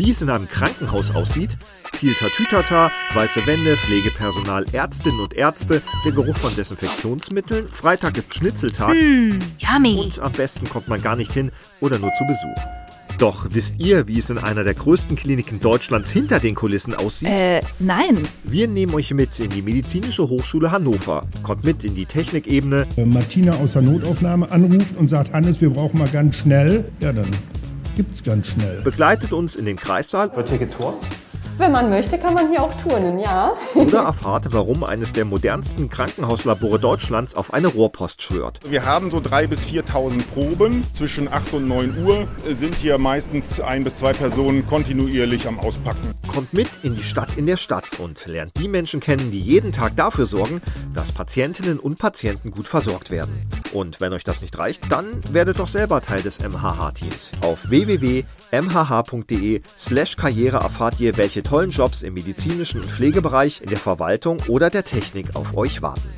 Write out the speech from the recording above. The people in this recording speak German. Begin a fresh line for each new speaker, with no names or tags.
wie es in einem Krankenhaus aussieht, viel Tatütata, weiße Wände, Pflegepersonal, Ärztinnen und Ärzte, der Geruch von Desinfektionsmitteln, Freitag ist Schnitzeltag
Hm, yummy.
und am besten kommt man gar nicht hin oder nur zu Besuch. Doch wisst ihr, wie es in einer der größten Kliniken Deutschlands hinter den Kulissen aussieht?
Äh, nein.
Wir nehmen euch mit in die Medizinische Hochschule Hannover, kommt mit in die Technikebene,
Wenn Martina aus der Notaufnahme anruft und sagt, Hannes, wir brauchen mal ganz schnell, ja, dann gibt's ganz schnell.
begleitet uns in den Kreissaal
Wird hier geturnt?
Wenn man möchte, kann man hier auch turnen, ja.
oder erfahrt, warum eines der modernsten Krankenhauslabore Deutschlands auf eine Rohrpost schwört.
Wir haben so 3.000 bis 4.000 Proben. Zwischen 8 und 9 Uhr sind hier meistens ein bis zwei Personen kontinuierlich am Auspacken.
Kommt mit in die Stadt in der Stadt und lernt die Menschen kennen, die jeden Tag dafür sorgen, dass Patientinnen und Patienten gut versorgt werden. Und wenn euch das nicht reicht, dann werdet doch selber Teil des MHH-Teams. Auf www.mhh.de slash Karriere erfahrt ihr, welche tollen Jobs im medizinischen und Pflegebereich, in der Verwaltung oder der Technik auf euch warten.